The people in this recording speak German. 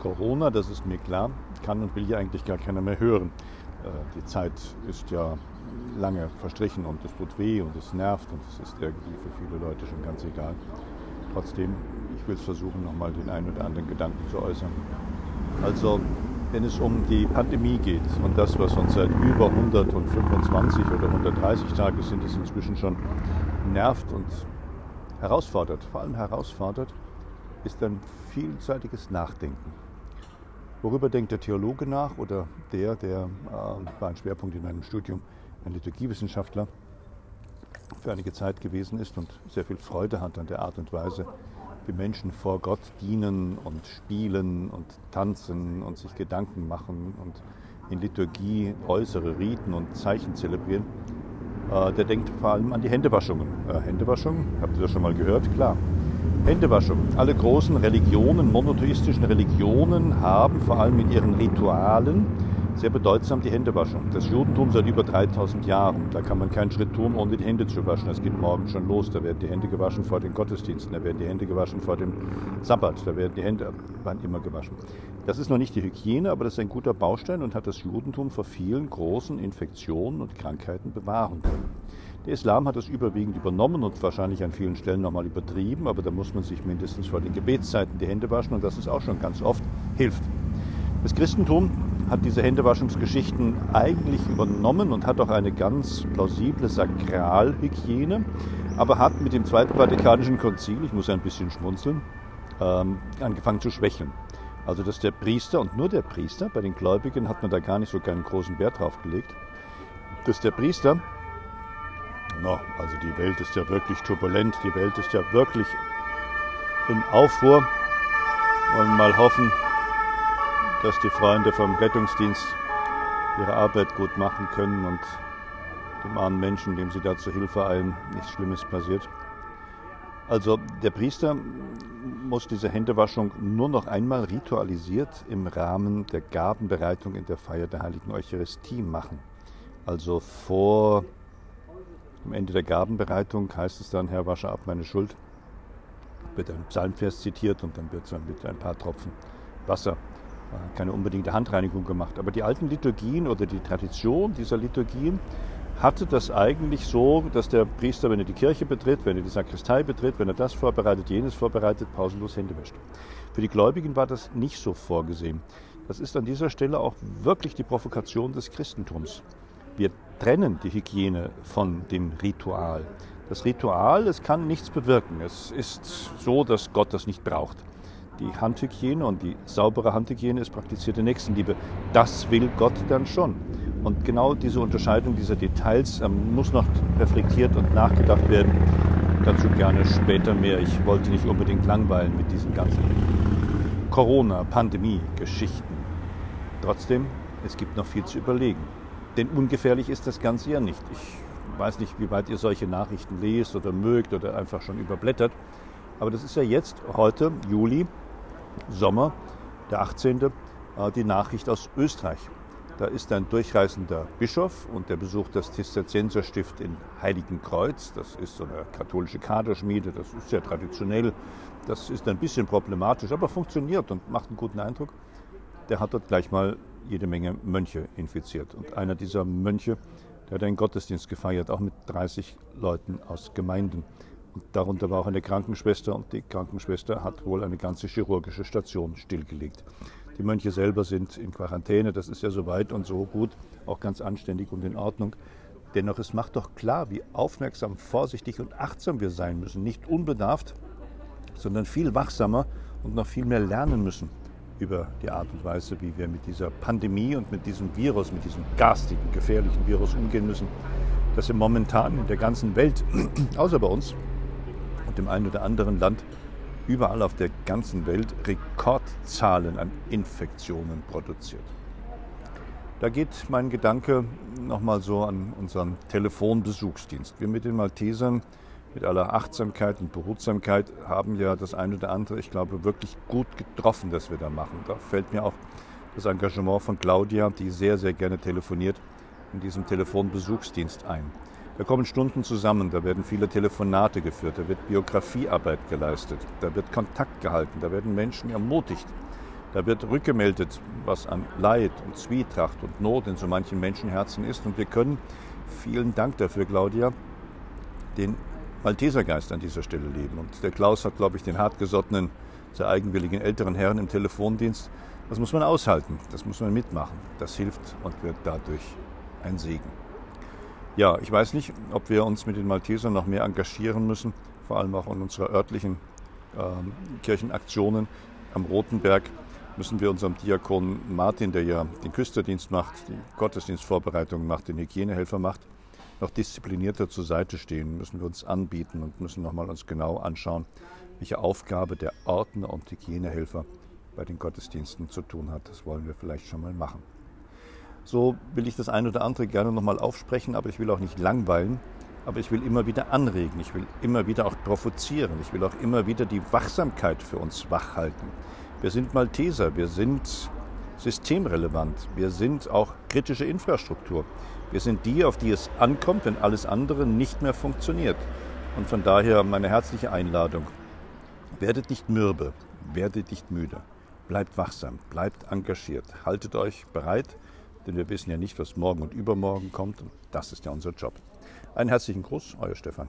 Corona, das ist mir klar, kann und will ja eigentlich gar keiner mehr hören. Äh, die Zeit ist ja lange verstrichen und es tut weh und es nervt und es ist irgendwie für viele Leute schon ganz egal. Trotzdem, ich will es versuchen, nochmal den einen oder anderen Gedanken zu äußern. Also, wenn es um die Pandemie geht und das, was uns seit über 125 oder 130 Tagen sind, es inzwischen schon nervt und herausfordert, vor allem herausfordert, ist ein vielseitiges Nachdenken. Worüber denkt der Theologe nach oder der, der äh, war ein Schwerpunkt in meinem Studium, ein Liturgiewissenschaftler, für einige Zeit gewesen ist und sehr viel Freude hat an der Art und Weise, wie Menschen vor Gott dienen und spielen und tanzen und sich Gedanken machen und in Liturgie äußere Riten und Zeichen zelebrieren. Äh, der denkt vor allem an die Händewaschungen. Äh, Händewaschung, habt ihr das schon mal gehört? Klar. Händewaschung. Alle großen Religionen, monotheistischen Religionen haben vor allem in ihren Ritualen sehr bedeutsam die Händewaschung. Das Judentum seit über 3000 Jahren. Da kann man keinen Schritt tun, ohne die Hände zu waschen. Es geht morgen schon los. Da werden die Hände gewaschen vor den Gottesdiensten. Da werden die Hände gewaschen vor dem Sabbat. Da werden die Hände, wann immer gewaschen. Das ist noch nicht die Hygiene, aber das ist ein guter Baustein und hat das Judentum vor vielen großen Infektionen und Krankheiten bewahren können. Der Islam hat das überwiegend übernommen und wahrscheinlich an vielen Stellen nochmal übertrieben, aber da muss man sich mindestens vor den Gebetszeiten die Hände waschen und das ist auch schon ganz oft hilft. Das Christentum hat diese Händewaschungsgeschichten eigentlich übernommen und hat auch eine ganz plausible Sakralhygiene, aber hat mit dem Zweiten Vatikanischen Konzil, ich muss ein bisschen schmunzeln, ähm, angefangen zu schwächeln. Also dass der Priester und nur der Priester, bei den Gläubigen hat man da gar nicht so keinen großen Wert drauf gelegt, dass der Priester No, also die Welt ist ja wirklich turbulent, die Welt ist ja wirklich in Aufruhr. Und mal hoffen, dass die Freunde vom Rettungsdienst ihre Arbeit gut machen können und dem armen Menschen, dem sie da zur Hilfe eilen, nichts Schlimmes passiert. Also der Priester muss diese Händewaschung nur noch einmal ritualisiert im Rahmen der Gabenbereitung in der Feier der heiligen Eucharistie machen. Also vor am Ende der Gabenbereitung heißt es dann, Herr, wasche ab meine Schuld. Wird ein Psalmvers zitiert und dann wird dann mit ein paar Tropfen Wasser keine unbedingte Handreinigung gemacht. Aber die alten Liturgien oder die Tradition dieser Liturgien hatte das eigentlich so, dass der Priester, wenn er die Kirche betritt, wenn er die Sakristei betritt, wenn er das vorbereitet, jenes vorbereitet, pausenlos Hände wäscht. Für die Gläubigen war das nicht so vorgesehen. Das ist an dieser Stelle auch wirklich die Provokation des Christentums. Wir trennen die Hygiene von dem Ritual. Das Ritual, es kann nichts bewirken. Es ist so, dass Gott das nicht braucht. Die Handhygiene und die saubere Handhygiene ist praktizierte Nächstenliebe. Das will Gott dann schon. Und genau diese Unterscheidung dieser Details ähm, muss noch reflektiert und nachgedacht werden. Dazu gerne später mehr. Ich wollte nicht unbedingt langweilen mit diesen ganzen Corona, Pandemie, Geschichten. Trotzdem, es gibt noch viel zu überlegen. Denn ungefährlich ist das Ganze ja nicht. Ich weiß nicht, wie weit ihr solche Nachrichten lest oder mögt oder einfach schon überblättert. Aber das ist ja jetzt, heute, Juli, Sommer, der 18., äh, die Nachricht aus Österreich. Da ist ein durchreisender Bischof und der besucht das Zisterzienserstift in Heiligenkreuz. Das ist so eine katholische Kaderschmiede, das ist sehr traditionell. Das ist ein bisschen problematisch, aber funktioniert und macht einen guten Eindruck. Der hat dort gleich mal jede Menge Mönche infiziert. Und einer dieser Mönche, der hat einen Gottesdienst gefeiert, auch mit 30 Leuten aus Gemeinden. Darunter war auch eine Krankenschwester und die Krankenschwester hat wohl eine ganze chirurgische Station stillgelegt. Die Mönche selber sind in Quarantäne, das ist ja so weit und so gut, auch ganz anständig und in Ordnung. Dennoch, es macht doch klar, wie aufmerksam, vorsichtig und achtsam wir sein müssen. Nicht unbedarft, sondern viel wachsamer und noch viel mehr lernen müssen über die Art und Weise, wie wir mit dieser Pandemie und mit diesem Virus, mit diesem garstigen, gefährlichen Virus umgehen müssen, das wir momentan in der ganzen Welt, außer bei uns und dem einen oder anderen Land, überall auf der ganzen Welt Rekordzahlen an Infektionen produziert. Da geht mein Gedanke nochmal so an unseren Telefonbesuchsdienst. Wir mit den Maltesern mit aller Achtsamkeit und Behutsamkeit haben ja das eine oder andere, ich glaube, wirklich gut getroffen, dass wir da machen. Da fällt mir auch das Engagement von Claudia, die sehr, sehr gerne telefoniert, in diesem Telefonbesuchsdienst ein. Da kommen Stunden zusammen, da werden viele Telefonate geführt, da wird Biografiearbeit geleistet, da wird Kontakt gehalten, da werden Menschen ermutigt, Da wird rückgemeldet, was an Leid und Zwietracht und Not in so manchen Menschenherzen ist. Und wir können, vielen Dank dafür, Claudia, den Maltesergeist an dieser Stelle leben. Und der Klaus hat, glaube ich, den hartgesottenen, sehr eigenwilligen älteren Herrn im Telefondienst. Das muss man aushalten, das muss man mitmachen. Das hilft und wird dadurch ein Segen. Ja, ich weiß nicht, ob wir uns mit den Maltesern noch mehr engagieren müssen, vor allem auch in unserer örtlichen äh, Kirchenaktionen am Rotenberg müssen wir unserem Diakon Martin, der ja den Küsterdienst macht, die Gottesdienstvorbereitungen macht, den Hygienehelfer macht, noch disziplinierter zur Seite stehen, müssen wir uns anbieten und müssen nochmal uns genau anschauen, welche Aufgabe der Ordner und Hygienehelfer bei den Gottesdiensten zu tun hat. Das wollen wir vielleicht schon mal machen. So will ich das eine oder andere gerne nochmal aufsprechen, aber ich will auch nicht langweilen. Aber ich will immer wieder anregen, ich will immer wieder auch provozieren, ich will auch immer wieder die Wachsamkeit für uns wach halten. Wir sind Malteser, wir sind systemrelevant, wir sind auch kritische Infrastruktur. Wir sind die, auf die es ankommt, wenn alles andere nicht mehr funktioniert. Und von daher meine herzliche Einladung. Werdet nicht mürbe, werdet nicht müde. Bleibt wachsam, bleibt engagiert, haltet euch bereit, denn wir wissen ja nicht, was morgen und übermorgen kommt. Und das ist ja unser Job. Einen herzlichen Gruß, euer Stefan.